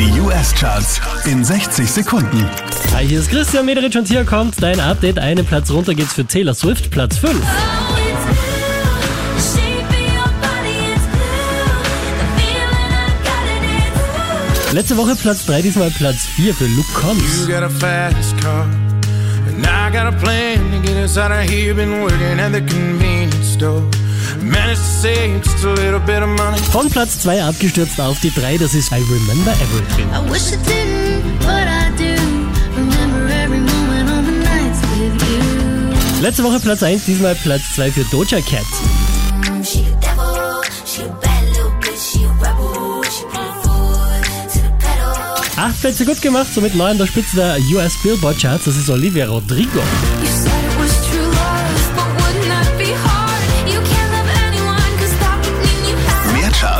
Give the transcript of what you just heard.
Die US-Charts in 60 Sekunden. Hi, hier ist Christian Mederich und hier kommt dein Update. Einen Platz runter geht's für Taylor Swift, Platz 5. Letzte Woche Platz 3, diesmal Platz 4 für Luke Combs. You got a fast car, and I got a plan to get us out of here. Been Von Platz 2 abgestürzt auf die 3, das ist I Remember Everything. I wish I didn't, but I do. Remember every moment on the nights with you. Letzte Woche Platz 1, diesmal Platz 2 für Doja Cat. Acht Plätze gut gemacht, somit neu an der Spitze der US Billboard Charts, das ist Olivia Rodrigo.